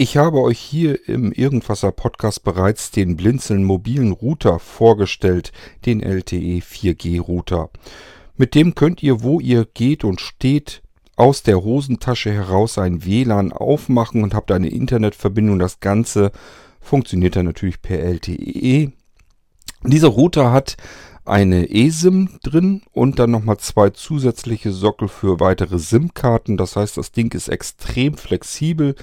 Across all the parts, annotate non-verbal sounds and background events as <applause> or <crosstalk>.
Ich habe euch hier im Irgendwasser Podcast bereits den Blinzeln mobilen Router vorgestellt, den LTE 4G Router. Mit dem könnt ihr, wo ihr geht und steht, aus der Hosentasche heraus ein WLAN aufmachen und habt eine Internetverbindung. Das Ganze funktioniert dann natürlich per LTE. Dieser Router hat eine eSIM drin und dann nochmal zwei zusätzliche Sockel für weitere SIM-Karten. Das heißt, das Ding ist extrem flexibel.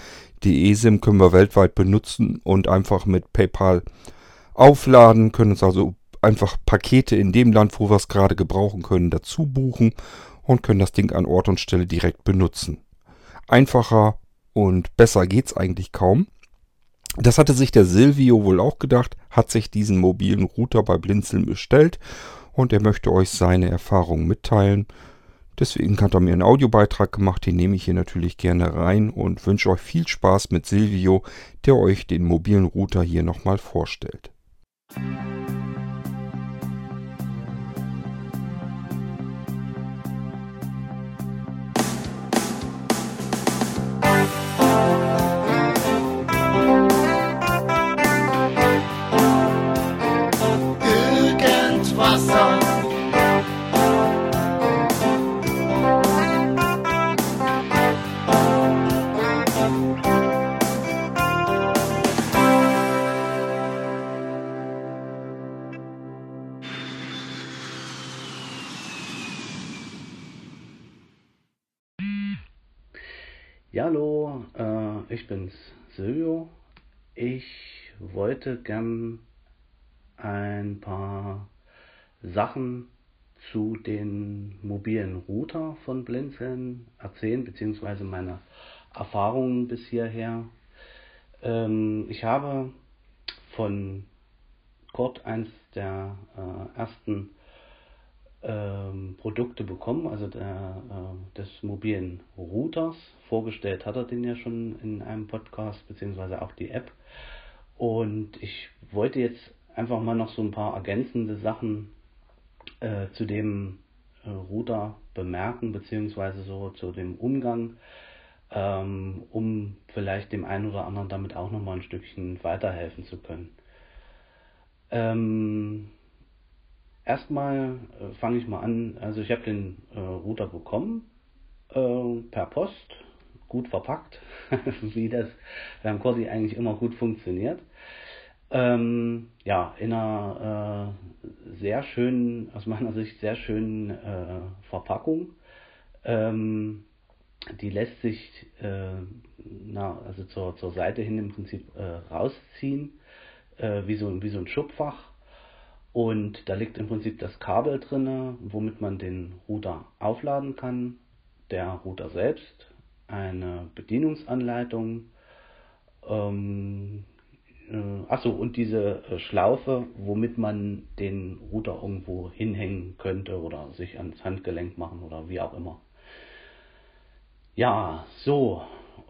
Die eSIM können wir weltweit benutzen und einfach mit PayPal aufladen, können uns also einfach Pakete in dem Land, wo wir es gerade gebrauchen können, dazu buchen und können das Ding an Ort und Stelle direkt benutzen. Einfacher und besser geht's eigentlich kaum. Das hatte sich der Silvio wohl auch gedacht, hat sich diesen mobilen Router bei Blinzeln bestellt und er möchte euch seine Erfahrungen mitteilen. Deswegen hat er mir einen Audiobeitrag gemacht, den nehme ich hier natürlich gerne rein und wünsche euch viel Spaß mit Silvio, der euch den mobilen Router hier nochmal vorstellt. Irgendwasser. Ja, hallo, äh, ich bin's, Silvio. Ich wollte gern ein paar Sachen zu den mobilen Router von Blinzeln erzählen, beziehungsweise meine Erfahrungen bis hierher. Ähm, ich habe von Kurt eins der äh, ersten ähm, Produkte bekommen, also der, äh, des mobilen Routers. Vorgestellt hat er den ja schon in einem Podcast, beziehungsweise auch die App. Und ich wollte jetzt einfach mal noch so ein paar ergänzende Sachen äh, zu dem äh, Router bemerken, beziehungsweise so zu dem Umgang, ähm, um vielleicht dem einen oder anderen damit auch nochmal ein Stückchen weiterhelfen zu können. Ähm, erstmal äh, fange ich mal an, also ich habe den äh, Router bekommen äh, per Post, gut verpackt, <laughs> wie das beim Corsi eigentlich immer gut funktioniert. Ähm, ja, in einer äh, sehr schönen, aus meiner Sicht sehr schönen äh, Verpackung. Ähm, die lässt sich äh, na, also zur, zur Seite hin im Prinzip äh, rausziehen, äh, wie, so, wie so ein Schubfach. Und da liegt im Prinzip das Kabel drin, womit man den Router aufladen kann. Der Router selbst, eine Bedienungsanleitung, ähm, äh, achso, und diese äh, Schlaufe, womit man den Router irgendwo hinhängen könnte oder sich ans Handgelenk machen oder wie auch immer. Ja, so,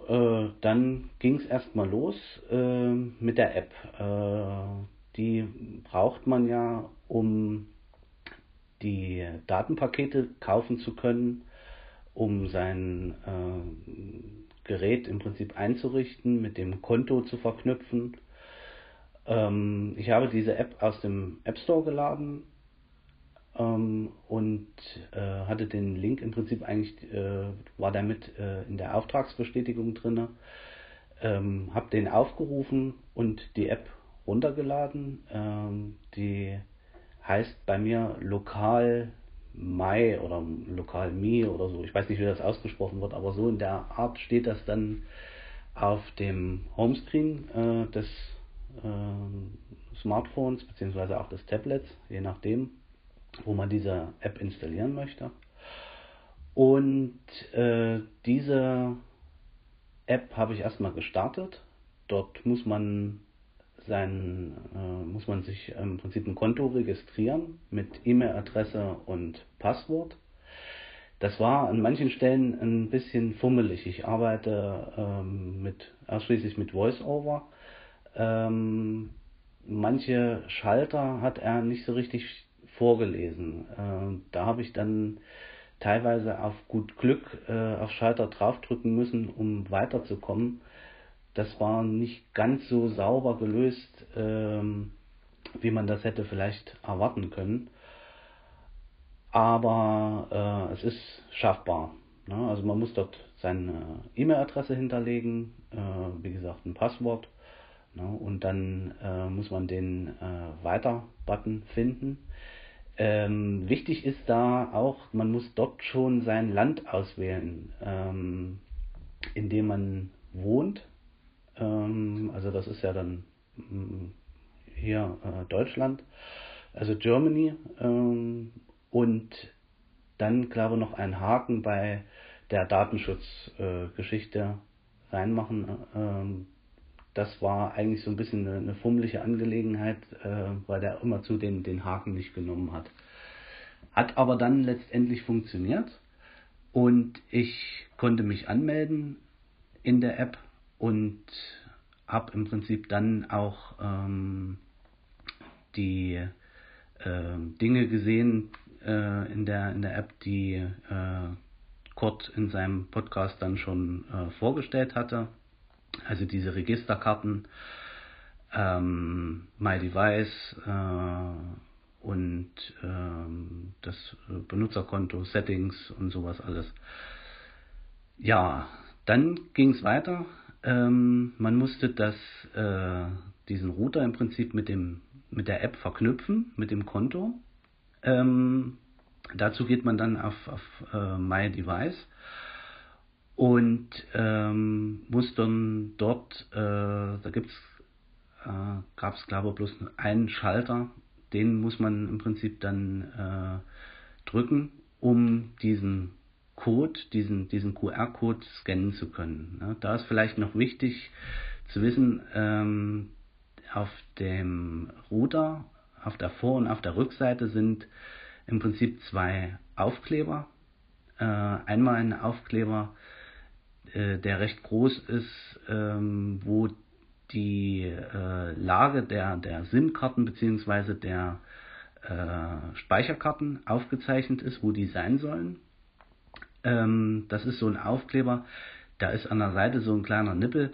äh, dann ging es erstmal los äh, mit der App. Äh, die braucht man ja, um die Datenpakete kaufen zu können, um sein äh, Gerät im Prinzip einzurichten, mit dem Konto zu verknüpfen ähm, ich habe diese App aus dem App Store geladen ähm, und äh, hatte den Link im Prinzip eigentlich, äh, war damit äh, in der Auftragsbestätigung drin. Ähm, habe den aufgerufen und die App runtergeladen. Ähm, die heißt bei mir lokal Mai oder lokal Mi oder so. Ich weiß nicht, wie das ausgesprochen wird, aber so in der Art steht das dann auf dem Homescreen äh, des äh, Smartphones beziehungsweise auch des Tablets, je nachdem, wo man diese App installieren möchte. Und äh, diese App habe ich erstmal gestartet. Dort muss man sein, äh, muss man sich im Prinzip ein Konto registrieren mit E-Mail-Adresse und Passwort. Das war an manchen Stellen ein bisschen fummelig. Ich arbeite ähm, mit, ausschließlich mit VoiceOver ähm, manche Schalter hat er nicht so richtig vorgelesen. Äh, da habe ich dann teilweise auf gut Glück äh, auf Schalter draufdrücken müssen, um weiterzukommen. das war nicht ganz so sauber gelöst, ähm, wie man das hätte vielleicht erwarten können. Aber äh, es ist schaffbar. Ne? Also man muss dort seine E-Mail-Adresse hinterlegen, äh, wie gesagt ein Passwort. Ne? Und dann äh, muss man den äh, Weiter-Button finden. Ähm, wichtig ist da auch, man muss dort schon sein Land auswählen, ähm, in dem man wohnt. Ähm, also das ist ja dann mm, hier äh, Deutschland, also Germany. Ähm, und dann, glaube ich, noch einen Haken bei der Datenschutzgeschichte äh, reinmachen. Das war eigentlich so ein bisschen eine, eine fummelige Angelegenheit, äh, weil der immer zu den, den Haken nicht genommen hat. Hat aber dann letztendlich funktioniert und ich konnte mich anmelden in der App und habe im Prinzip dann auch ähm, die äh, Dinge gesehen äh, in, der, in der App, die äh, Kurt in seinem Podcast dann schon äh, vorgestellt hatte. Also diese Registerkarten, ähm, My Device äh, und ähm, das Benutzerkonto, Settings und sowas alles. Ja, dann ging es weiter. Ähm, man musste das, äh, diesen Router im Prinzip mit, dem, mit der App verknüpfen, mit dem Konto. Ähm, dazu geht man dann auf, auf äh, My Device und ähm, muss dann dort, äh, da gibt's, äh, gab es glaube ich bloß einen Schalter, den muss man im Prinzip dann äh, drücken, um diesen Code, diesen, diesen QR-Code scannen zu können. Ja, da ist vielleicht noch wichtig zu wissen, ähm, auf dem Router, auf der Vor- und auf der Rückseite sind im Prinzip zwei Aufkleber. Äh, einmal ein Aufkleber, äh, der recht groß ist, ähm, wo die äh, Lage der, der SIM-Karten bzw. der äh, Speicherkarten aufgezeichnet ist, wo die sein sollen. Ähm, das ist so ein Aufkleber, da ist an der Seite so ein kleiner Nippel,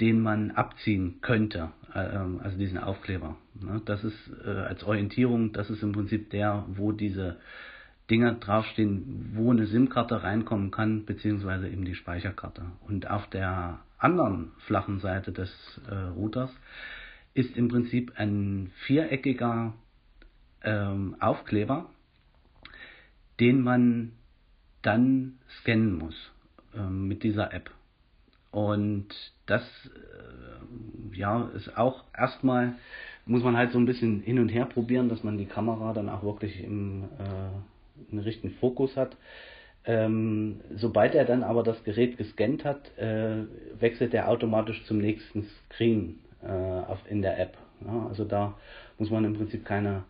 den man abziehen könnte, äh, ähm, also diesen Aufkleber. Ne? Das ist äh, als Orientierung, das ist im Prinzip der, wo diese Dinger draufstehen, wo eine SIM-Karte reinkommen kann, beziehungsweise eben die Speicherkarte. Und auf der anderen flachen Seite des äh, Routers ist im Prinzip ein viereckiger ähm, Aufkleber, den man dann scannen muss ähm, mit dieser App. Und das äh, ja, ist auch erstmal, muss man halt so ein bisschen hin und her probieren, dass man die Kamera dann auch wirklich im äh, einen richtigen Fokus hat. Ähm, sobald er dann aber das Gerät gescannt hat, äh, wechselt er automatisch zum nächsten Screen äh, auf, in der App. Ja, also da muss man im Prinzip keine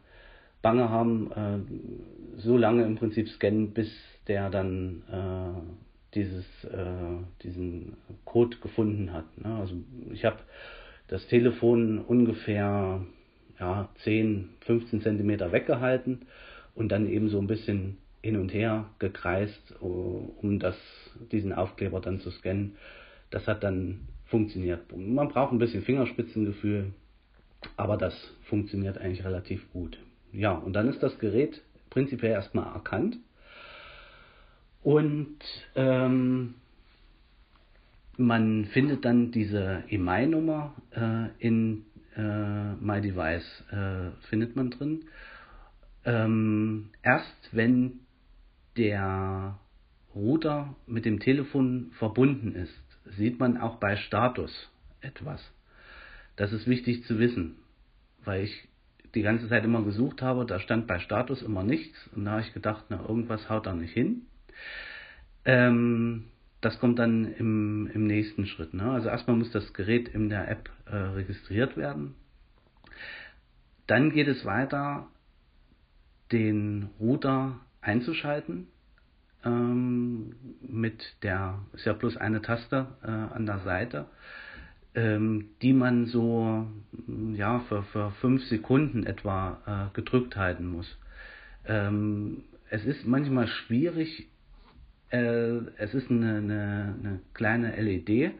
Bange haben, äh, so lange im Prinzip scannen, bis der dann äh, dieses, äh, diesen Code gefunden hat. Ne? Also ich habe das Telefon ungefähr ja, 10, 15 Zentimeter weggehalten und dann eben so ein bisschen hin und her gekreist, um das, diesen Aufkleber dann zu scannen. Das hat dann funktioniert. Man braucht ein bisschen Fingerspitzengefühl, aber das funktioniert eigentlich relativ gut. Ja, und dann ist das Gerät prinzipiell erstmal erkannt und ähm, man findet dann diese EMI-Nummer äh, in äh, My äh, findet man drin. Ähm, erst wenn der Router mit dem Telefon verbunden ist, sieht man auch bei Status etwas. Das ist wichtig zu wissen, weil ich die ganze Zeit immer gesucht habe, da stand bei Status immer nichts und da habe ich gedacht, na irgendwas haut da nicht hin. Ähm, das kommt dann im, im nächsten Schritt. Ne? Also erstmal muss das Gerät in der App äh, registriert werden. Dann geht es weiter, den Router einzuschalten. Ähm, mit der, ist ja bloß eine Taste äh, an der Seite, ähm, die man so ja, für, für fünf Sekunden etwa äh, gedrückt halten muss. Ähm, es ist manchmal schwierig, äh, es ist eine, eine, eine kleine LED,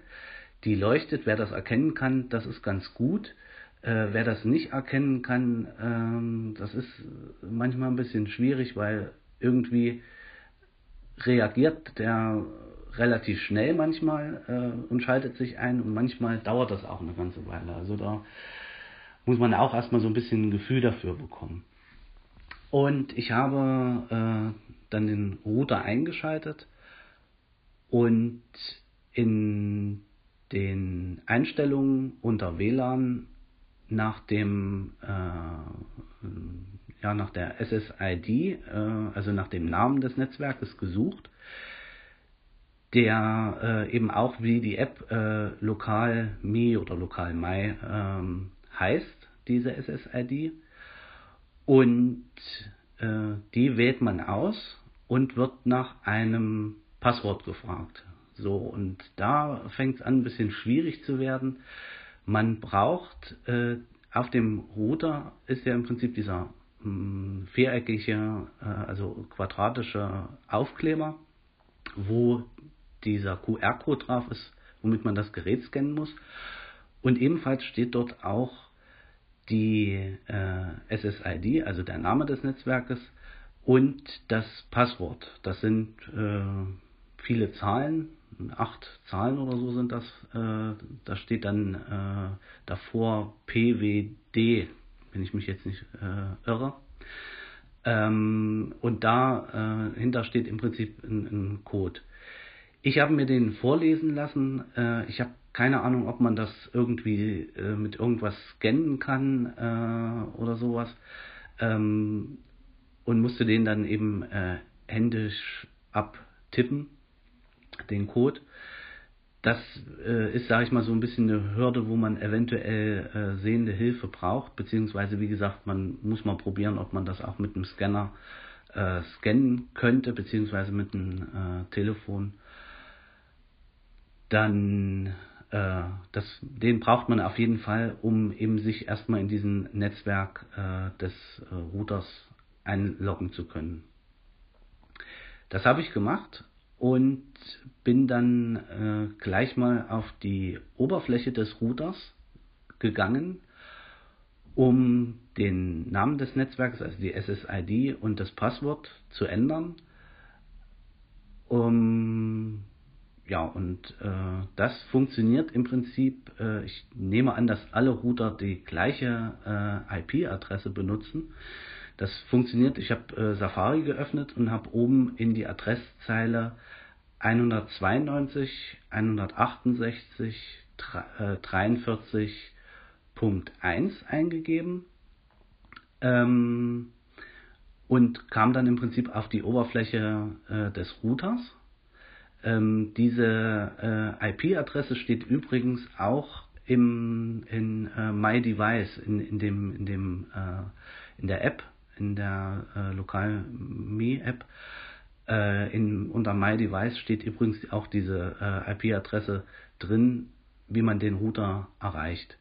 Die leuchtet, wer das erkennen kann, das ist ganz gut. Äh, wer das nicht erkennen kann, ähm, das ist manchmal ein bisschen schwierig, weil irgendwie reagiert der relativ schnell manchmal äh, und schaltet sich ein und manchmal dauert das auch eine ganze Weile. Also da muss man auch erstmal so ein bisschen ein Gefühl dafür bekommen. Und ich habe äh, dann den Router eingeschaltet und in den Einstellungen unter WLAN nach dem äh, ja nach der SSID, äh, also nach dem Namen des Netzwerkes gesucht, der äh, eben auch wie die App äh, lokal Mi oder lokal Mai ähm, heißt, diese SSID. Und äh, die wählt man aus und wird nach einem Passwort gefragt. So, und da fängt es an, ein bisschen schwierig zu werden. Man braucht äh, auf dem Router ist ja im Prinzip dieser mh, hm, viereckige, äh, also quadratische Aufkleber, wo dieser QR-Code drauf ist, womit man das Gerät scannen muss. Und ebenfalls steht dort auch die äh, SSID, also der Name des Netzwerkes und das Passwort. Das sind äh, viele Zahlen, acht Zahlen oder so sind das. Äh, da steht dann äh, davor PWD, wenn ich mich jetzt nicht äh, irre. Ähm, und dahinter äh, steht im Prinzip ein, ein Code. Ich habe mir den vorlesen lassen. Äh, ich habe keine Ahnung, ob man das irgendwie äh, mit irgendwas scannen kann oder sowas. Ähm, und musste den dann eben händisch abtippen, den Code. Das äh, ist, sage ich mal, so ein bisschen eine Hürde, wo man eventuell äh, sehende Hilfe braucht, beziehungsweise, wie gesagt, man muss mal probieren, ob man das auch mit einem Scanner äh, scannen könnte, beziehungsweise mit einem äh, Telefon. Dann äh, das, den braucht man auf jeden Fall, um eben sich erstmal in diesem Netzwerk äh, des Routers einloggen zu können. Das habe ich gemacht und bin dann äh, gleich mal auf die Oberfläche des Routers gegangen, um den Namen des Netzwerks, also die SSID und das Passwort zu ändern. Um, ja, und äh, das funktioniert im Prinzip. Äh, ich nehme an, dass alle Router die gleiche äh, IP-Adresse benutzen. Das funktioniert. Ich habe äh, Safari geöffnet und habe oben in die Adresszeile 192, 168, 43.1 eingegeben ähm, und kam dann im Prinzip auf die Oberfläche äh, des Routers. Ähm, diese äh, IP-Adresse steht übrigens auch im, in äh, My Device, in, in, dem, in, dem, äh, in der App in der äh, Lokal-Me-App. Äh, in, unter My Device steht übrigens auch diese äh, IP-Adresse drin, wie man den Router erreicht.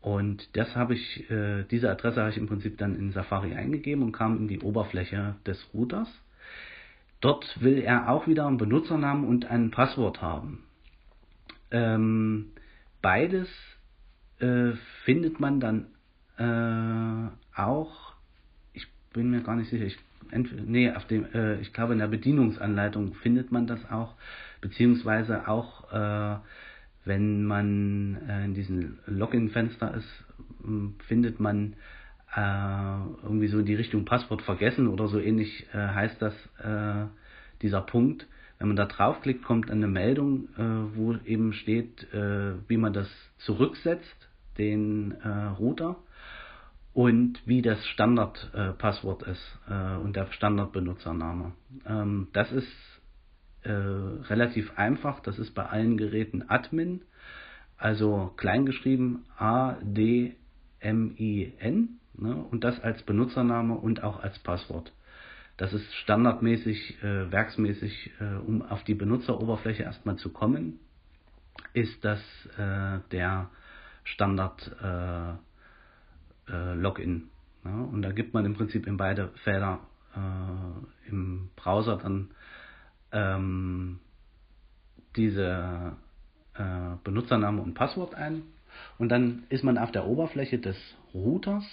Und das habe ich, äh, diese Adresse habe ich im Prinzip dann in Safari eingegeben und kam in die Oberfläche des Routers. Dort will er auch wieder einen Benutzernamen und ein Passwort haben. Ähm, beides äh, findet man dann äh, auch bin mir gar nicht sicher. Ich, nee, auf dem, äh, ich glaube, in der Bedienungsanleitung findet man das auch, beziehungsweise auch, äh, wenn man äh, in diesem Login-Fenster ist, findet man äh, irgendwie so in die Richtung Passwort vergessen oder so ähnlich äh, heißt das äh, dieser Punkt. Wenn man da draufklickt, kommt eine Meldung, äh, wo eben steht, äh, wie man das zurücksetzt, den äh, Router und wie das Standardpasswort äh, ist äh, und der Standardbenutzername. Ähm, das ist äh, relativ einfach, das ist bei allen Geräten Admin, also kleingeschrieben A-D-M-I-N ne, und das als Benutzername und auch als Passwort. Das ist standardmäßig, äh, werksmäßig, äh, um auf die Benutzeroberfläche erstmal zu kommen, ist das äh, der Standard äh, Login. Ja, und da gibt man im Prinzip in beide Felder äh, im Browser dann ähm, diese äh, Benutzername und Passwort ein und dann ist man auf der Oberfläche des Routers,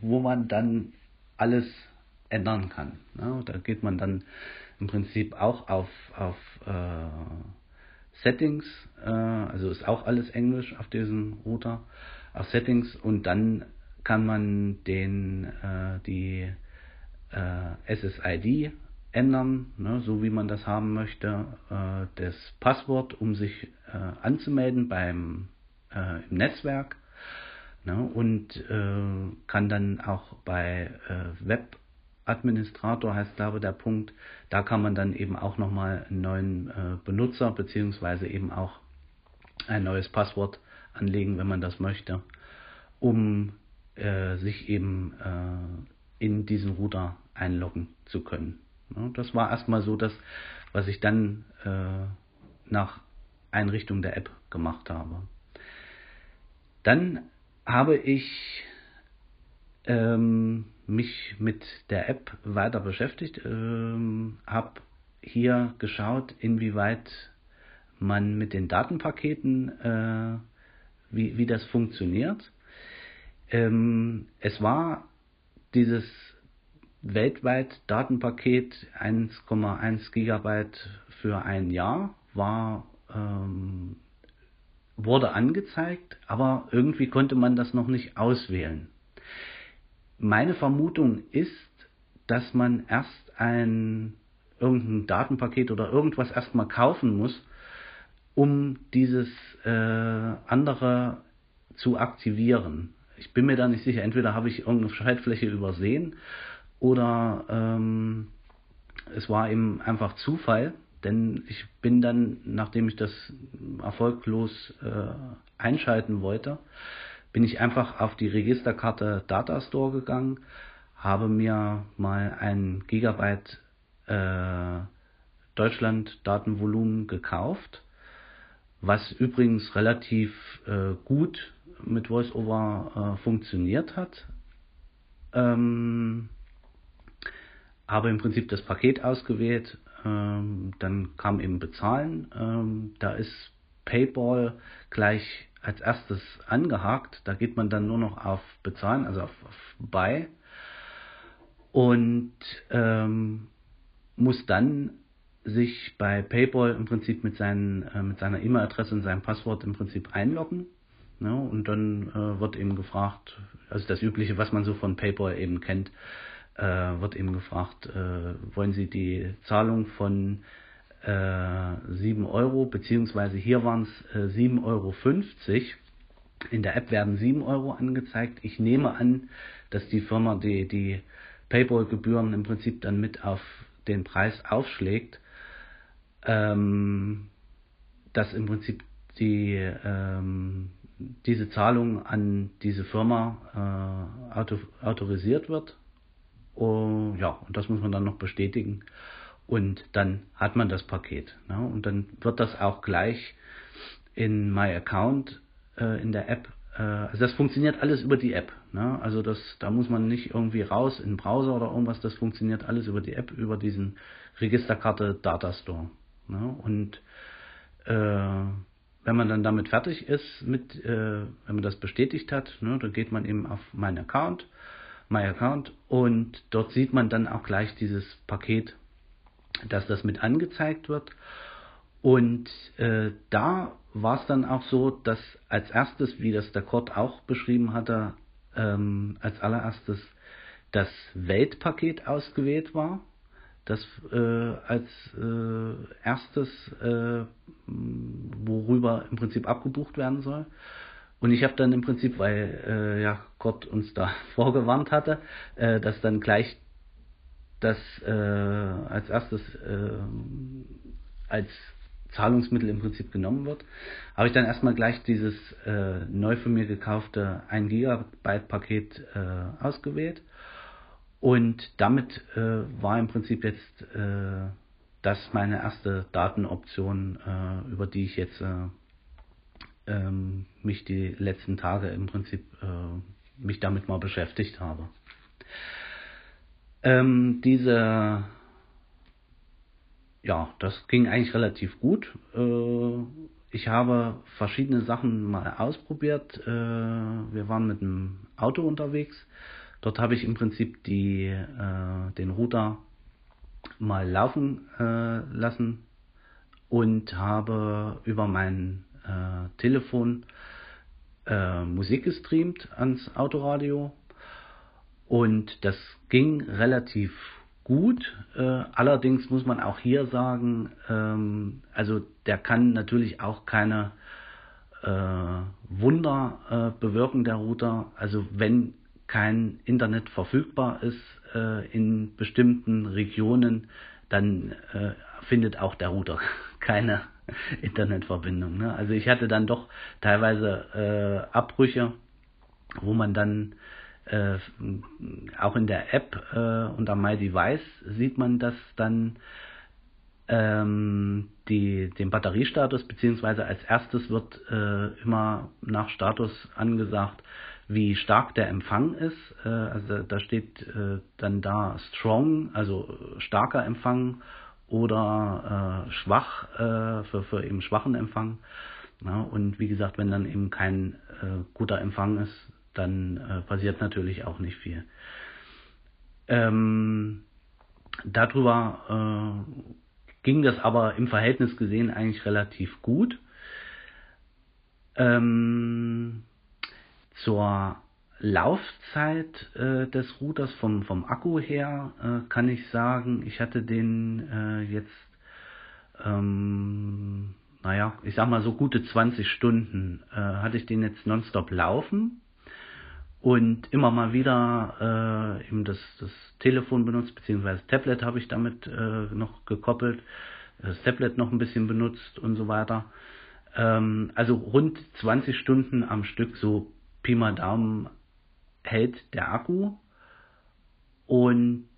wo man dann alles ändern kann. Ne? Da geht man dann im Prinzip auch auf, auf äh, Settings, äh, also ist auch alles Englisch auf diesem Router, auf Settings und dann kann man den äh, die äh, SSID ändern, ne, so wie man das haben möchte, äh, das Passwort, um sich äh, anzumelden beim äh, im Netzwerk ne, und äh, kann dann auch bei Webadministrator heißt glaube der Punkt, da kann man dann eben auch nochmal einen neuen Benutzer beziehungsweise eben auch ein neues Passwort anlegen, wenn man das möchte, um äh, sich eben äh, in diesen Router einloggen zu können. Ja, das war erstmal so das, was ich dann äh, nach Einrichtung der App gemacht habe. Dann habe ich ähm, mich mit der App weiter beschäftigt, ähm, habe hier geschaut, inwieweit man mit den Datenpaketen, äh, wie, wie das funktioniert. Ähm, es war dieses weltweit Datenpaket 1,1 Gigabyte für ein Jahr, war ähm, wurde angezeigt, aber irgendwie konnte man das noch nicht auswählen. Meine Vermutung ist, dass man erst ein irgendein Datenpaket oder irgendwas erstmal kaufen muss, um dieses äh, andere zu aktivieren. Ich bin mir da nicht sicher, entweder habe ich irgendeine Schaltfläche übersehen oder ähm, es war eben einfach Zufall, denn ich bin dann, nachdem ich das erfolglos äh, einschalten wollte, bin ich einfach auf die Registerkarte Datastore gegangen, habe mir mal ein Gigabyte äh, Deutschland Datenvolumen gekauft, was übrigens relativ äh, gut mit VoiceOver äh, funktioniert hat. Ähm, habe im Prinzip das Paket ausgewählt, ähm, dann kam eben Bezahlen. Ähm, da ist PayPal gleich als erstes angehakt. Da geht man dann nur noch auf Bezahlen, also auf, auf Buy und ähm, muss dann sich bei PayPal im Prinzip mit, seinen, äh, mit seiner E-Mail-Adresse und seinem Passwort im Prinzip einloggen. Ne? Und dann äh, wird eben gefragt, also das Übliche, was man so von PayPal eben kennt, äh, wird eben gefragt, äh, wollen Sie die Zahlung von äh, 7 Euro, beziehungsweise hier waren es äh, 7,50 Euro. In der App werden 7 Euro angezeigt. Ich nehme an, dass die Firma die, die PayPal-Gebühren im Prinzip dann mit auf den Preis aufschlägt, ähm, dass im Prinzip die, ähm, diese Zahlung an diese Firma äh, auto, autorisiert wird und ja, und das muss man dann noch bestätigen. Und dann hat man das Paket. Ne? Und dann wird das auch gleich in My Account äh, in der App. Äh, also das funktioniert alles über die App. Ne? Also das, da muss man nicht irgendwie raus in den Browser oder irgendwas. Das funktioniert alles über die App, über diesen Registerkarte Data Store. Ne? Und äh, wenn man dann damit fertig ist, mit, äh, wenn man das bestätigt hat, ne, dann geht man eben auf meinen Account My Account und dort sieht man dann auch gleich dieses Paket, dass das mit angezeigt wird. Und äh, da war es dann auch so, dass als erstes, wie das der Kurt auch beschrieben hatte, ähm, als allererstes das Weltpaket ausgewählt war, das äh, als äh, erstes, äh, worüber im Prinzip abgebucht werden soll. Und ich habe dann im Prinzip, weil äh, ja Gott uns da <laughs> vorgewarnt hatte, äh, dass dann gleich das äh, als erstes als Zahlungsmittel im Prinzip genommen wird, habe ich dann erstmal gleich dieses neu von mir gekaufte 1 Gigabyte Paket äh, ausgewählt und damit äh, war im Prinzip jetzt äh, das meine erste Datenoption, äh, über die ich jetzt äh, ähm, mich die letzten Tage im Prinzip äh, mich damit mal beschäftigt habe. Ähm, diese, ja, das ging eigentlich relativ gut. Äh, ich habe verschiedene Sachen mal ausprobiert. Wir waren mit einem Auto unterwegs. Dort habe ich im Prinzip die, äh, den Router mal laufen äh, lassen und habe über mein äh, Telefon äh, Musik gestreamt ans Autoradio und das ging relativ gut. Äh, allerdings muss man auch hier sagen, ähm, also der kann natürlich auch keine äh, Wunder bewirken, der Router. Also wenn kein Internet verfügbar ist äh, in bestimmten Regionen, dann äh, findet auch der Router <laughs> keine Internetverbindung. Ne? Also ich hatte dann doch teilweise äh, Abbrüche, wo man dann äh, auch in der App äh, unter My Device sieht man das dann ähm, die, den Batteriestatus, beziehungsweise als erstes wird äh, immer nach Status angesagt, wie stark der Empfang ist. Äh, also da steht äh, dann da strong, also starker Empfang oder äh, schwach äh, für, für eben schwachen Empfang. Ja, und wie gesagt, wenn dann eben kein äh, guter Empfang ist, dann äh, passiert natürlich auch nicht viel. Ähm, darüber äh, ging das aber im Verhältnis gesehen eigentlich relativ gut. Ähm, zur Laufzeit äh, des Routers vom, vom Akku her äh, kann ich sagen, ich hatte den äh, jetzt, ähm, naja, ich sag mal so gute 20 Stunden äh, hatte ich den jetzt nonstop laufen und immer mal wieder äh, eben das, das Telefon benutzt, beziehungsweise Tablet habe ich damit äh, noch gekoppelt, das Tablet noch ein bisschen benutzt und so weiter. Ähm, also rund 20 Stunden am Stück, so Pi mal Daumen hält der Akku. Und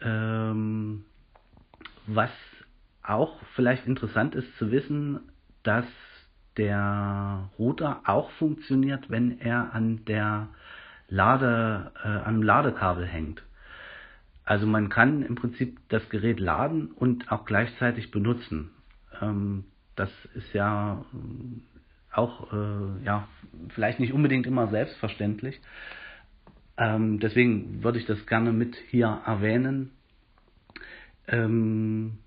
ähm, was auch vielleicht interessant ist zu wissen, dass der Router auch funktioniert, wenn er an der Lade, äh, am Ladekabel hängt. Also man kann im Prinzip das Gerät laden und auch gleichzeitig benutzen. Ähm, das ist ja auch äh, ja vielleicht nicht unbedingt immer selbstverständlich. Ähm, deswegen würde ich das gerne mit hier erwähnen. Ähm,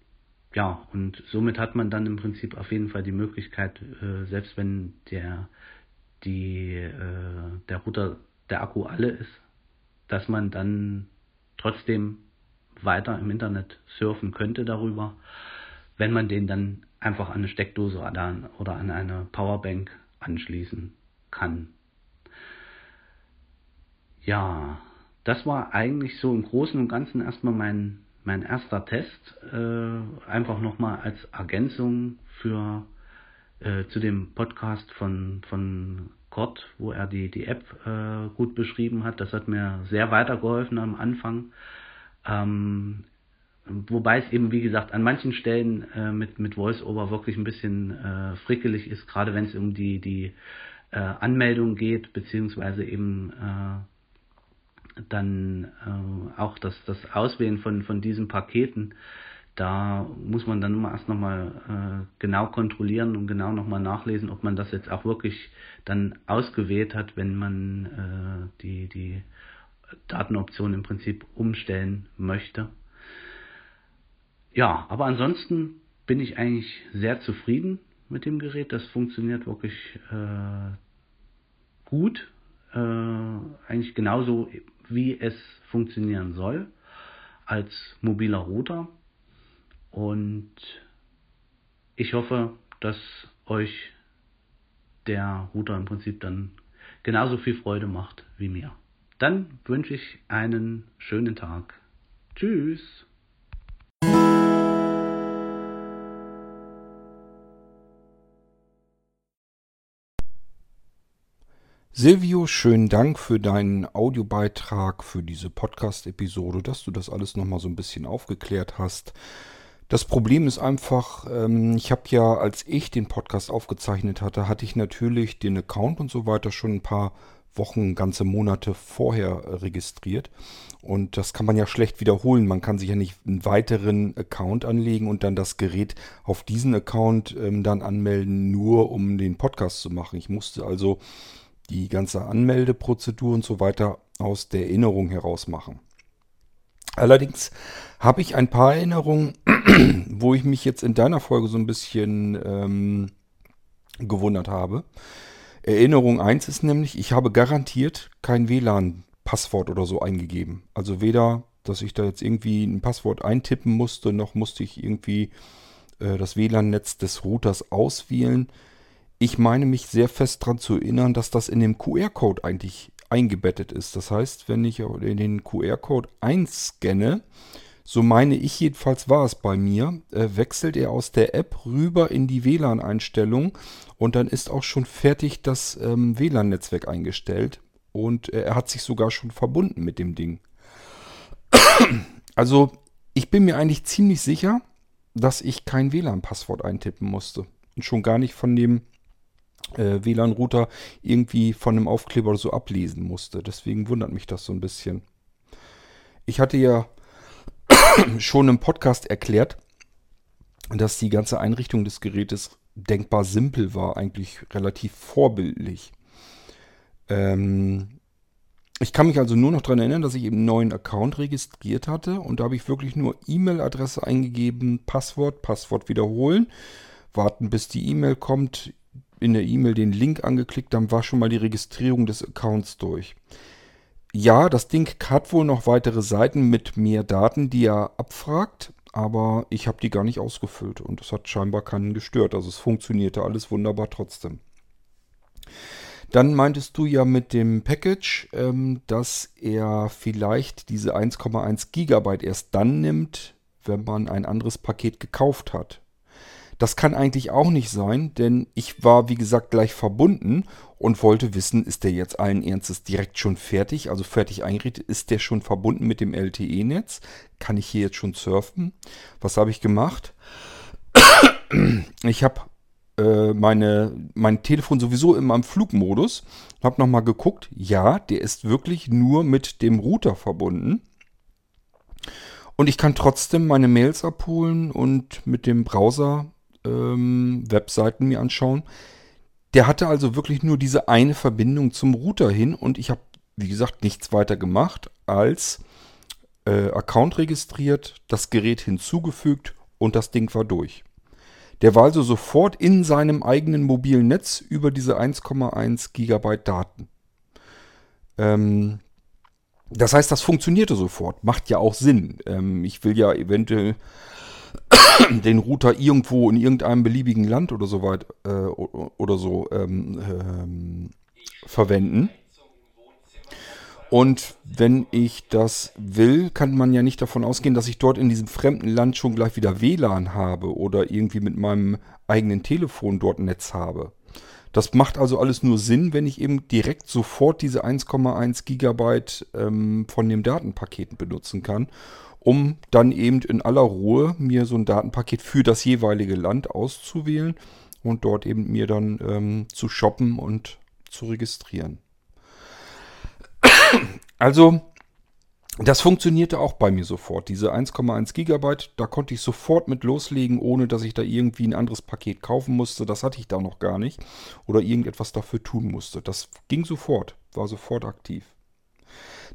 ja, und somit hat man dann im Prinzip auf jeden Fall die Möglichkeit, äh, selbst wenn der, die, äh, der Router, der Akku alle ist, dass man dann trotzdem weiter im Internet surfen könnte darüber, wenn man den dann einfach an eine Steckdose oder an, eine Powerbank anschließen kann. Ja, das war eigentlich so im Großen und Ganzen erstmal mein, mein erster Test. Äh, einfach nochmal als Ergänzung für äh, zu dem Podcast von, von Kurt, wo er die, die App äh, gut beschrieben hat. Das hat mir sehr weitergeholfen am Anfang. Ähm, wobei es eben, wie gesagt, an manchen Stellen äh, mit, mit VoiceOver wirklich ein bisschen äh, frickelig ist, gerade wenn es um die, die äh, Anmeldung geht, beziehungsweise eben äh, dann äh, auch das, das Auswählen von, von diesen Paketen, da muss man dann erst nochmal äh, genau kontrollieren und genau nochmal nachlesen, ob man das jetzt auch wirklich dann ausgewählt hat, wenn man äh, die, die Datenoption im Prinzip umstellen möchte. Ja, aber ansonsten bin ich eigentlich sehr zufrieden mit dem Gerät. Das funktioniert wirklich äh, gut. Äh, eigentlich genauso wie es funktionieren soll als mobiler Router. Und ich hoffe, dass euch der Router im Prinzip dann genauso viel Freude macht wie mir. Dann wünsche ich einen schönen Tag. Tschüss. Silvio, schönen Dank für deinen Audiobeitrag, für diese Podcast-Episode, dass du das alles nochmal so ein bisschen aufgeklärt hast. Das Problem ist einfach, ähm, ich habe ja, als ich den Podcast aufgezeichnet hatte, hatte ich natürlich den Account und so weiter schon ein paar Wochen, ganze Monate vorher registriert. Und das kann man ja schlecht wiederholen. Man kann sich ja nicht einen weiteren Account anlegen und dann das Gerät auf diesen Account ähm, dann anmelden, nur um den Podcast zu machen. Ich musste also die ganze Anmeldeprozedur und so weiter aus der Erinnerung heraus machen. Allerdings habe ich ein paar Erinnerungen, <clears throat> wo ich mich jetzt in deiner Folge so ein bisschen ähm, gewundert habe. Erinnerung 1 ist nämlich, ich habe garantiert kein WLAN-Passwort oder so eingegeben. Also weder, dass ich da jetzt irgendwie ein Passwort eintippen musste, noch musste ich irgendwie äh, das WLAN-Netz des Routers auswählen. Ich meine mich sehr fest daran zu erinnern, dass das in dem QR-Code eigentlich eingebettet ist. Das heißt, wenn ich in den QR-Code einscanne, so meine ich jedenfalls war es bei mir, äh, wechselt er aus der App rüber in die WLAN-Einstellung und dann ist auch schon fertig das ähm, WLAN-Netzwerk eingestellt und äh, er hat sich sogar schon verbunden mit dem Ding. also ich bin mir eigentlich ziemlich sicher, dass ich kein WLAN-Passwort eintippen musste und schon gar nicht von dem äh, WLAN-Router irgendwie von einem Aufkleber so ablesen musste. Deswegen wundert mich das so ein bisschen. Ich hatte ja <coughs> schon im Podcast erklärt, dass die ganze Einrichtung des Gerätes denkbar simpel war, eigentlich relativ vorbildlich. Ähm, ich kann mich also nur noch daran erinnern, dass ich eben einen neuen Account registriert hatte und da habe ich wirklich nur E-Mail-Adresse eingegeben, Passwort, Passwort wiederholen, warten bis die E-Mail kommt, in der E-Mail den Link angeklickt, dann war schon mal die Registrierung des Accounts durch. Ja, das Ding hat wohl noch weitere Seiten mit mehr Daten, die er abfragt, aber ich habe die gar nicht ausgefüllt und es hat scheinbar keinen gestört. Also es funktionierte alles wunderbar trotzdem. Dann meintest du ja mit dem Package, ähm, dass er vielleicht diese 1,1 Gigabyte erst dann nimmt, wenn man ein anderes Paket gekauft hat. Das kann eigentlich auch nicht sein, denn ich war, wie gesagt, gleich verbunden und wollte wissen, ist der jetzt allen Ernstes direkt schon fertig, also fertig eingerichtet, ist der schon verbunden mit dem LTE-Netz? Kann ich hier jetzt schon surfen? Was habe ich gemacht? Ich habe äh, meine, mein Telefon sowieso immer im Flugmodus, habe nochmal geguckt, ja, der ist wirklich nur mit dem Router verbunden. Und ich kann trotzdem meine Mails abholen und mit dem Browser ähm, Webseiten mir anschauen. Der hatte also wirklich nur diese eine Verbindung zum Router hin und ich habe, wie gesagt, nichts weiter gemacht als äh, Account registriert, das Gerät hinzugefügt und das Ding war durch. Der war also sofort in seinem eigenen mobilen Netz über diese 1,1 Gigabyte Daten. Ähm, das heißt, das funktionierte sofort. Macht ja auch Sinn. Ähm, ich will ja eventuell <coughs> den Router irgendwo in irgendeinem beliebigen Land oder so weit äh, oder so ähm, ähm, verwenden. Und wenn ich das will, kann man ja nicht davon ausgehen, dass ich dort in diesem fremden Land schon gleich wieder WLAN habe oder irgendwie mit meinem eigenen Telefon dort Netz habe. Das macht also alles nur Sinn, wenn ich eben direkt sofort diese 1,1 Gigabyte ähm, von dem Datenpaket benutzen kann um dann eben in aller Ruhe mir so ein Datenpaket für das jeweilige Land auszuwählen und dort eben mir dann ähm, zu shoppen und zu registrieren. Also, das funktionierte auch bei mir sofort. Diese 1,1 Gigabyte, da konnte ich sofort mit loslegen, ohne dass ich da irgendwie ein anderes Paket kaufen musste. Das hatte ich da noch gar nicht. Oder irgendetwas dafür tun musste. Das ging sofort, war sofort aktiv.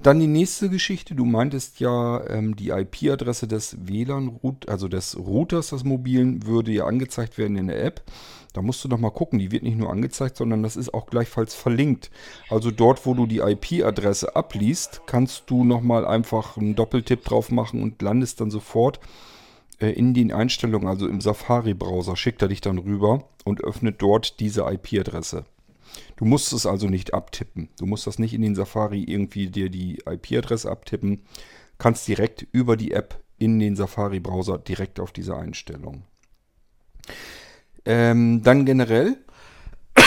Dann die nächste Geschichte. Du meintest ja, ähm, die IP-Adresse des WLAN-Rout, also des Routers des mobilen, würde ja angezeigt werden in der App. Da musst du noch mal gucken. Die wird nicht nur angezeigt, sondern das ist auch gleichfalls verlinkt. Also dort, wo du die IP-Adresse abliest, kannst du noch mal einfach einen Doppeltipp drauf machen und landest dann sofort äh, in den Einstellungen, also im Safari-Browser, schickt er dich dann rüber und öffnet dort diese IP-Adresse. Du musst es also nicht abtippen. Du musst das nicht in den Safari irgendwie dir die IP-Adresse abtippen. Kannst direkt über die App in den Safari-Browser direkt auf diese Einstellung. Ähm, dann generell, <coughs>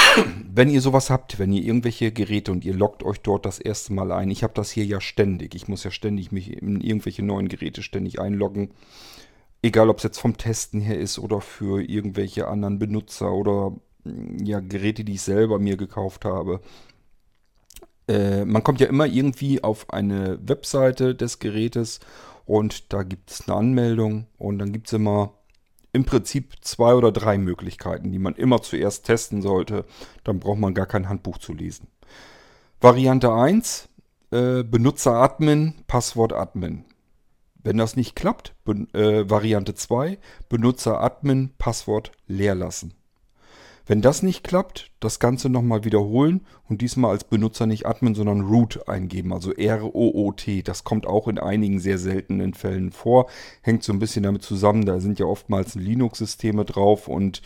wenn ihr sowas habt, wenn ihr irgendwelche Geräte und ihr loggt euch dort das erste Mal ein. Ich habe das hier ja ständig. Ich muss ja ständig mich in irgendwelche neuen Geräte ständig einloggen. Egal, ob es jetzt vom Testen her ist oder für irgendwelche anderen Benutzer oder ja, Geräte, die ich selber mir gekauft habe. äh, man kommt ja immer irgendwie auf eine Webseite des Gerätes und da gibt es eine Anmeldung und dann gibt es immer im Prinzip zwei oder drei Möglichkeiten, die man immer zuerst testen sollte. Dann braucht man gar kein Handbuch zu lesen. Variante 1, äh, Benutzer Admin, Passwort Admin. Wenn das nicht klappt, äh, Variante 2, Benutzer Admin, Passwort leer lassen. Wenn das nicht klappt, das Ganze nochmal wiederholen und diesmal als Benutzer nicht Admin, sondern Root eingeben, also R-O-O-T. Das kommt auch in einigen sehr seltenen Fällen vor. Hängt so ein bisschen damit zusammen, da sind ja oftmals Linux-Systeme drauf und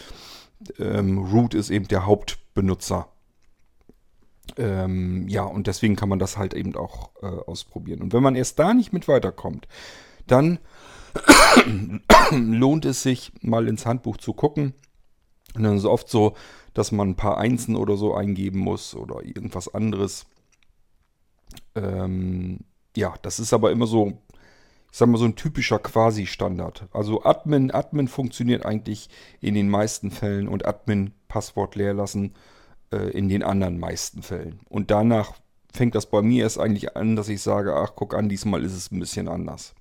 ähm, Root ist eben der Hauptbenutzer. Ähm, ja, und deswegen kann man das halt eben auch äh, ausprobieren. Und wenn man erst da nicht mit weiterkommt, dann <coughs> lohnt es sich mal ins Handbuch zu gucken und dann ist es oft so, dass man ein paar Einsen oder so eingeben muss oder irgendwas anderes. Ähm, ja, das ist aber immer so, ich sag mal, so ein typischer Quasi-Standard. Also Admin, Admin funktioniert eigentlich in den meisten Fällen und Admin Passwort leer lassen äh, in den anderen meisten Fällen. Und danach fängt das bei mir erst eigentlich an, dass ich sage, ach guck an, diesmal ist es ein bisschen anders.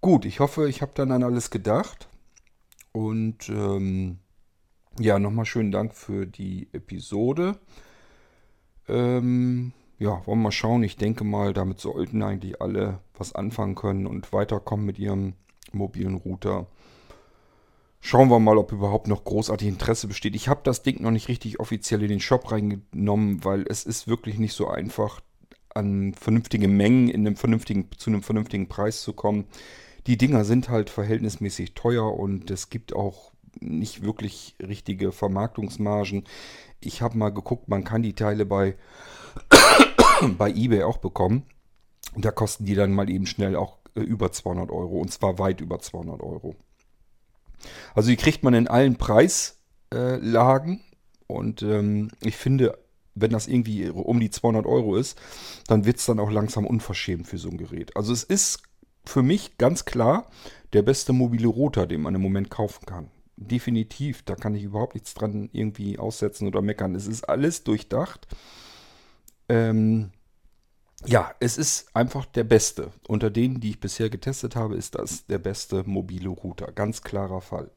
Gut, ich hoffe, ich habe dann an alles gedacht. Und ähm, ja, nochmal schönen Dank für die Episode. Ähm, ja, wollen wir mal schauen. Ich denke mal, damit sollten eigentlich alle was anfangen können und weiterkommen mit ihrem mobilen Router. Schauen wir mal, ob überhaupt noch großartig Interesse besteht. Ich habe das Ding noch nicht richtig offiziell in den Shop reingenommen, weil es ist wirklich nicht so einfach, an vernünftige Mengen in einem vernünftigen, zu einem vernünftigen Preis zu kommen. Die Dinger sind halt verhältnismäßig teuer und es gibt auch nicht wirklich richtige Vermarktungsmargen. Ich habe mal geguckt, man kann die Teile bei, <coughs> bei eBay auch bekommen. Da kosten die dann mal eben schnell auch äh, über 200 Euro und zwar weit über 200 Euro. Also die kriegt man in allen Preislagen und ähm, ich finde, wenn das irgendwie um die 200 Euro ist, dann wird es dann auch langsam unverschämt für so ein Gerät. Also es ist für mich ganz klar der beste mobile Router, den man im Moment kaufen kann definitiv. Da kann ich überhaupt nichts dran irgendwie aussetzen oder meckern. Es ist alles durchdacht. Ähm, ja, es ist einfach der beste. Unter denen, die ich bisher getestet habe, ist das der beste mobile Router. Ganz klarer Fall.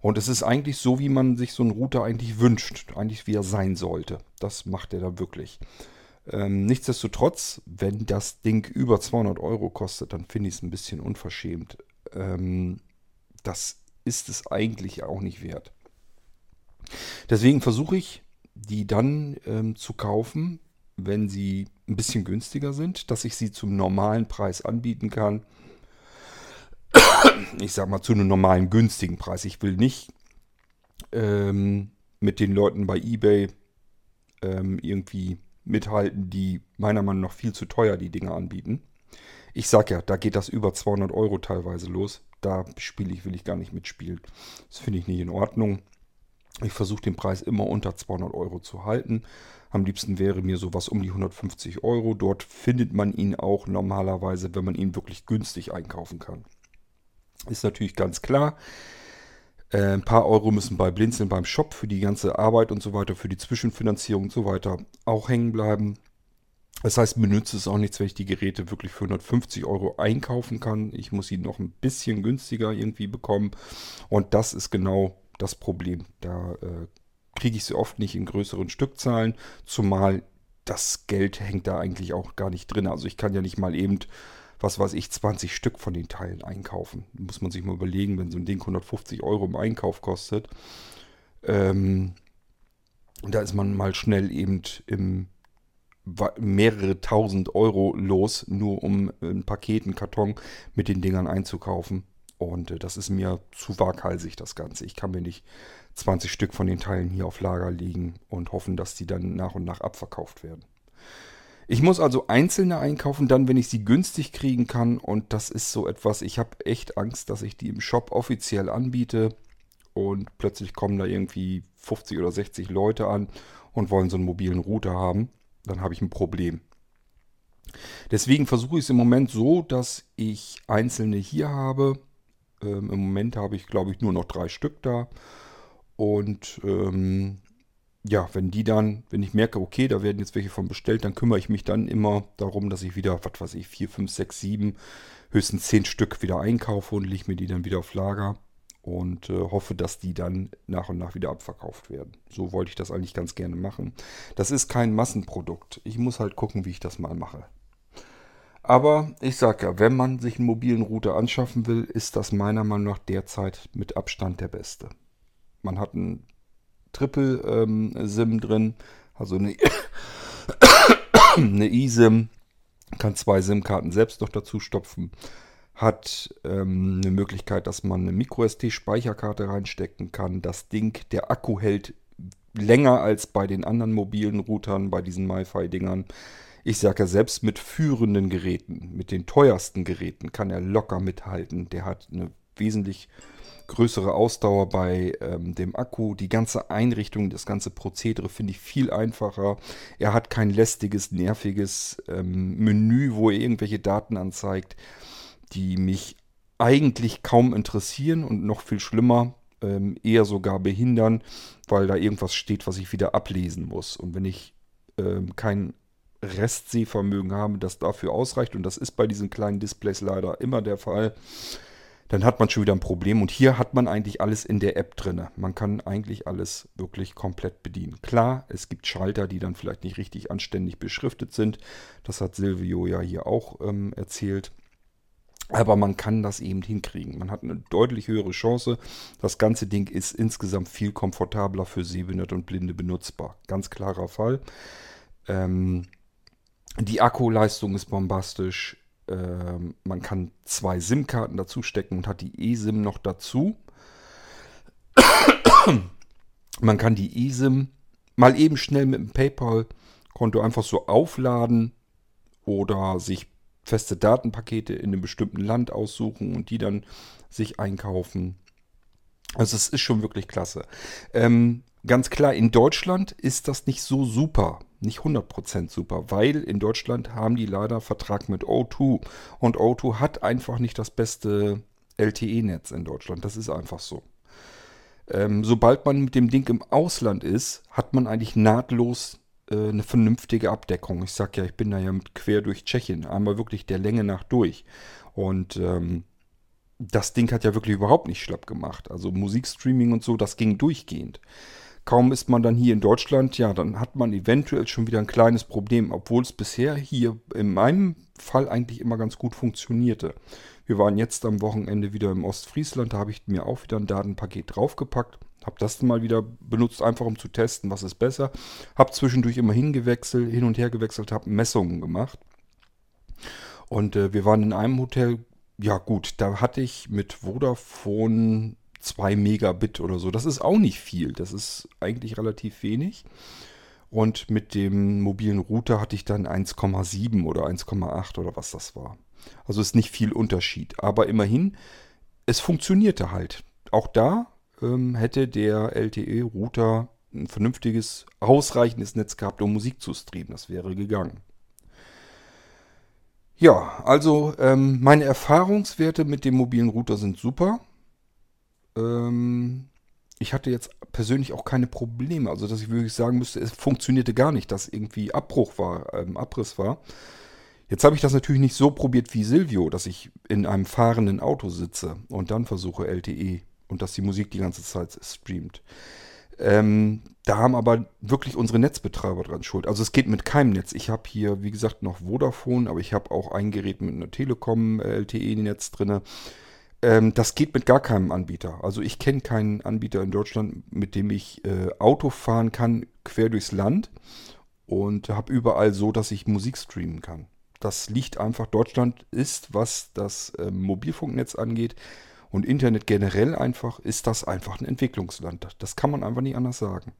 Und es ist eigentlich so, wie man sich so einen Router eigentlich wünscht. Eigentlich wie er sein sollte. Das macht er da wirklich. Ähm, nichtsdestotrotz, wenn das Ding über 200 Euro kostet, dann finde ich es ein bisschen unverschämt. Ähm, das ist es eigentlich auch nicht wert. Deswegen versuche ich, die dann ähm, zu kaufen, wenn sie ein bisschen günstiger sind, dass ich sie zum normalen Preis anbieten kann. Ich sage mal zu einem normalen günstigen Preis. Ich will nicht ähm, mit den Leuten bei eBay ähm, irgendwie mithalten, die meiner Meinung nach viel zu teuer die Dinge anbieten. Ich sage ja, da geht das über 200 Euro teilweise los da spiele ich, will ich gar nicht mitspielen. Das finde ich nicht in Ordnung. Ich versuche den Preis immer unter 200 Euro zu halten. Am liebsten wäre mir sowas um die 150 Euro. Dort findet man ihn auch normalerweise, wenn man ihn wirklich günstig einkaufen kann. Ist natürlich ganz klar. Äh, ein paar Euro müssen bei Blinzeln beim Shop für die ganze Arbeit und so weiter, für die Zwischenfinanzierung und so weiter auch hängen bleiben. Das heißt, mir nützt es auch nichts, wenn ich die Geräte wirklich für 150 Euro einkaufen kann. Ich muss sie noch ein bisschen günstiger irgendwie bekommen. Und das ist genau das Problem. Da äh, kriege ich sie oft nicht in größeren Stückzahlen, zumal das Geld hängt da eigentlich auch gar nicht drin. Also ich kann ja nicht mal eben, was weiß ich, 20 Stück von den Teilen einkaufen. Muss man sich mal überlegen, wenn so ein Ding 150 Euro im Einkauf kostet. Ähm, da ist man mal schnell eben im mehrere tausend Euro los, nur um ein Paket, einen Karton mit den Dingern einzukaufen. Und äh, das ist mir zu waghalsig, das Ganze. Ich kann mir nicht 20 Stück von den Teilen hier auf Lager legen und hoffen, dass die dann nach und nach abverkauft werden. Ich muss also einzelne einkaufen, dann, wenn ich sie günstig kriegen kann. Und das ist so etwas, ich habe echt Angst, dass ich die im Shop offiziell anbiete. Und plötzlich kommen da irgendwie 50 oder 60 Leute an und wollen so einen mobilen Router haben dann habe ich ein Problem. Deswegen versuche ich es im Moment so, dass ich einzelne hier habe. Ähm, Im Moment habe ich, glaube ich, nur noch drei Stück da. Und ähm, ja, wenn die dann, wenn ich merke, okay, da werden jetzt welche von bestellt, dann kümmere ich mich dann immer darum, dass ich wieder, was weiß ich, 4, 5, 6, 7, höchstens 10 Stück wieder einkaufe und lege mir die dann wieder auf Lager und äh, hoffe, dass die dann nach und nach wieder abverkauft werden. So wollte ich das eigentlich ganz gerne machen. Das ist kein Massenprodukt. Ich muss halt gucken, wie ich das mal mache. Aber ich sage ja, wenn man sich einen mobilen Router anschaffen will, ist das meiner Meinung nach derzeit mit Abstand der beste. Man hat einen Triple-SIM ähm, drin, also eine, <coughs> eine eSIM, kann zwei SIM-Karten selbst noch dazu stopfen, hat ähm, eine Möglichkeit, dass man eine MicroSD-Speicherkarte reinstecken kann. Das Ding, der Akku hält länger als bei den anderen mobilen Routern, bei diesen MiFi-Dingern. Ich sage ja, selbst mit führenden Geräten, mit den teuersten Geräten, kann er locker mithalten. Der hat eine wesentlich größere Ausdauer bei ähm, dem Akku. Die ganze Einrichtung, das ganze Prozedere finde ich viel einfacher. Er hat kein lästiges, nerviges ähm, Menü, wo er irgendwelche Daten anzeigt, die mich eigentlich kaum interessieren und noch viel schlimmer, ähm, eher sogar behindern, weil da irgendwas steht, was ich wieder ablesen muss. Und wenn ich ähm, kein Restsehvermögen habe, das dafür ausreicht, und das ist bei diesen kleinen Displays leider immer der Fall, dann hat man schon wieder ein Problem. Und hier hat man eigentlich alles in der App drin. Man kann eigentlich alles wirklich komplett bedienen. Klar, es gibt Schalter, die dann vielleicht nicht richtig anständig beschriftet sind. Das hat Silvio ja hier auch ähm, erzählt. Aber man kann das eben hinkriegen. Man hat eine deutlich höhere Chance. Das ganze Ding ist insgesamt viel komfortabler für Sehbehinderte und Blinde benutzbar. Ganz klarer Fall. Ähm, die Akkuleistung ist bombastisch. Ähm, man kann zwei SIM-Karten dazu stecken und hat die eSIM noch dazu. <coughs> man kann die eSIM mal eben schnell mit dem PayPal-Konto einfach so aufladen oder sich feste Datenpakete in einem bestimmten Land aussuchen und die dann sich einkaufen. Also es ist schon wirklich klasse. Ähm, ganz klar, in Deutschland ist das nicht so super nicht 100% super, weil in Deutschland haben die leider Vertrag mit O2 und O2 hat einfach nicht das beste LTE-Netz in Deutschland. Das ist einfach so. Ähm, sobald man mit dem Ding im Ausland ist, hat man eigentlich nahtlos äh, eine vernünftige Abdeckung. Ich sag ja, ich bin da ja quer durch Tschechien, einmal wirklich der Länge nach durch. Und ähm, das Ding hat ja wirklich überhaupt nicht schlapp gemacht. Also Musikstreaming und so, das ging durchgehend. Kaum ist man dann hier in Deutschland, ja, dann hat man eventuell schon wieder ein kleines Problem, obwohl es bisher hier in meinem Fall eigentlich immer ganz gut funktionierte. Wir waren jetzt am Wochenende wieder im Ostfriesland, da habe ich mir auch wieder ein Datenpaket draufgepackt, habe das mal wieder benutzt, einfach um zu testen, was ist besser. Habe zwischendurch immer hingewechselt, hin und her gewechselt, habe Messungen gemacht. Und äh, wir waren in einem Hotel, ja gut, da hatte ich mit Vodafone 2 Megabit oder so. Das ist auch nicht viel. Das ist eigentlich relativ wenig. Und mit dem mobilen Router hatte ich dann 1,7 oder 1,8 oder was das war. Also ist nicht viel Unterschied. Aber immerhin, es funktionierte halt. Auch da ähm, hätte der LTE-Router ein vernünftiges, ausreichendes Netz gehabt, um Musik zu streamen. Das wäre gegangen. Ja, also ähm, meine Erfahrungswerte mit dem mobilen Router sind super. Ähm, ich hatte jetzt persönlich auch keine Probleme. Also, dass ich wirklich sagen müsste, es funktionierte gar nicht, dass irgendwie Abbruch war, ähm, Abriss war. Jetzt habe ich das natürlich nicht so probiert wie Silvio, dass ich in einem fahrenden Auto sitze und dann versuche LTE und dass die Musik die ganze Zeit streamt. Ähm, da haben aber wirklich unsere Netzbetreiber dran schuld. Also es geht mit keinem Netz. Ich habe hier, wie gesagt, noch Vodafone, aber ich habe auch ein Gerät mit einer Telekom äh, LTE-Netz drin. Ähm, das geht mit gar keinem Anbieter. Also ich kenne keinen Anbieter in Deutschland, mit dem ich äh, Auto fahren kann, quer durchs Land und habe überall so, dass ich Musik streamen kann. Das liegt einfach, Deutschland ist, was das äh, Mobilfunknetz angeht und Internet generell einfach, ist das einfach ein Entwicklungsland. Das kann man einfach nicht anders sagen.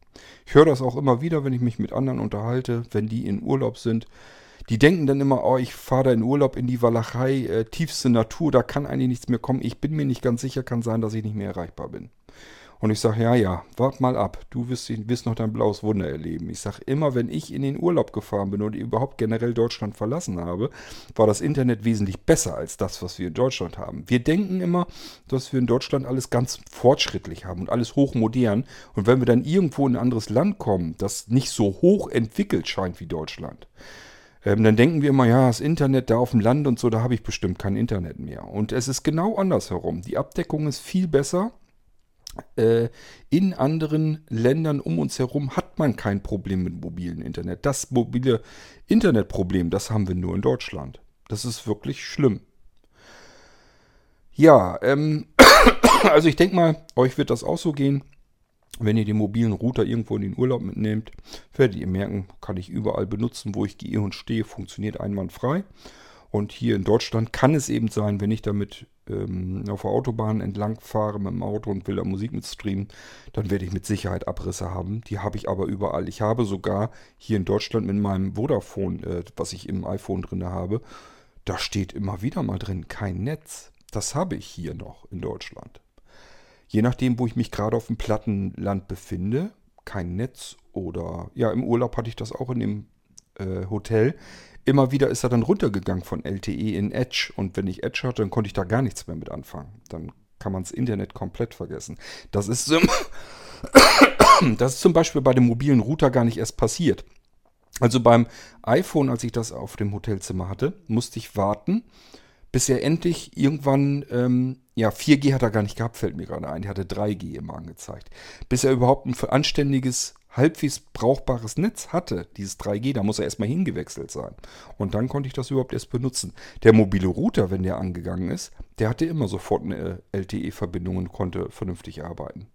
Ich höre das auch immer wieder, wenn ich mich mit anderen unterhalte, wenn die in Urlaub sind die denken dann immer, oh, ich fahre da in Urlaub in die Walachei, äh, tiefste Natur, da kann eigentlich nichts mehr kommen. Ich bin mir nicht ganz sicher, kann sein, dass ich nicht mehr erreichbar bin. Und ich sage, ja, ja, wart mal ab. Du wirst, wirst noch dein blaues Wunder erleben. Ich sage, immer wenn ich in den Urlaub gefahren bin und überhaupt generell Deutschland verlassen habe, war das Internet wesentlich besser als das, was wir in Deutschland haben. Wir denken immer, dass wir in Deutschland alles ganz fortschrittlich haben und alles hochmodern. Und wenn wir dann irgendwo in ein anderes Land kommen, das nicht so hoch entwickelt scheint wie Deutschland, ähm, dann denken wir immer, ja, das Internet da auf dem Land und so, da habe ich bestimmt kein Internet mehr. Und es ist genau andersherum. Die Abdeckung ist viel besser in anderen Ländern um uns herum hat man kein Problem mit mobilem Internet. Das mobile Internetproblem, das haben wir nur in Deutschland. Das ist wirklich schlimm. Ja, ähm, <coughs> also ich denke mal, euch wird das auch so gehen. Wenn ihr den mobilen Router irgendwo in den Urlaub mitnehmt, werdet ihr merken, kann ich überall benutzen, wo ich gehe und stehe, funktioniert einwandfrei. Und hier in Deutschland kann es eben sein, wenn ich damit ähm, auf der Autobahn entlang fahre mit dem Auto und will da Musik mit streamen, dann werde ich mit Sicherheit Abrisse haben. Die habe ich aber überall. Ich habe sogar hier in Deutschland mit meinem Vodafone, äh, was ich im iPhone drin habe, da steht immer wieder mal drin, kein Netz. Das habe ich hier noch in Deutschland. Je nachdem, wo ich mich gerade auf dem Plattenland befinde, kein Netz oder ja, im Urlaub hatte ich das auch in dem äh, Hotel immer wieder ist er dann runtergegangen von LTE in Edge. Und wenn ich Edge hatte, dann konnte ich da gar nichts mehr mit anfangen. Dann kann man das Internet komplett vergessen. Das ist, zum, <coughs> das ist zum Beispiel bei dem mobilen Router gar nicht erst passiert. Also beim iPhone, als ich das auf dem Hotelzimmer hatte, musste ich warten, bis er endlich irgendwann, ähm, ja, 4G hat er gar nicht gehabt, fällt mir gerade ein. Er hatte 3G immer angezeigt. Bis er überhaupt ein anständiges halbwegs brauchbares Netz hatte, dieses 3G, da muss er erstmal hingewechselt sein. Und dann konnte ich das überhaupt erst benutzen. Der mobile Router, wenn der angegangen ist, der hatte immer sofort eine LTE-Verbindung und konnte vernünftig arbeiten.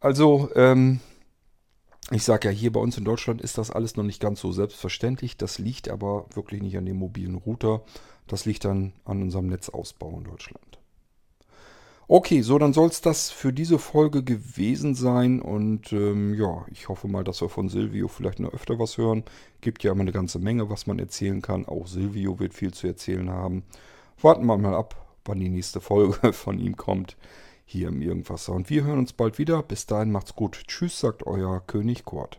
Also, ähm, ich sage ja, hier bei uns in Deutschland ist das alles noch nicht ganz so selbstverständlich. Das liegt aber wirklich nicht an dem mobilen Router. Das liegt dann an unserem Netzausbau in Deutschland. Okay, so dann soll es das für diese Folge gewesen sein. Und ähm, ja, ich hoffe mal, dass wir von Silvio vielleicht noch öfter was hören. Gibt ja immer eine ganze Menge, was man erzählen kann. Auch Silvio wird viel zu erzählen haben. Warten wir mal ab, wann die nächste Folge <laughs> von ihm kommt. Hier im Irgendwasser. Und wir hören uns bald wieder. Bis dahin macht's gut. Tschüss, sagt euer König Kurt.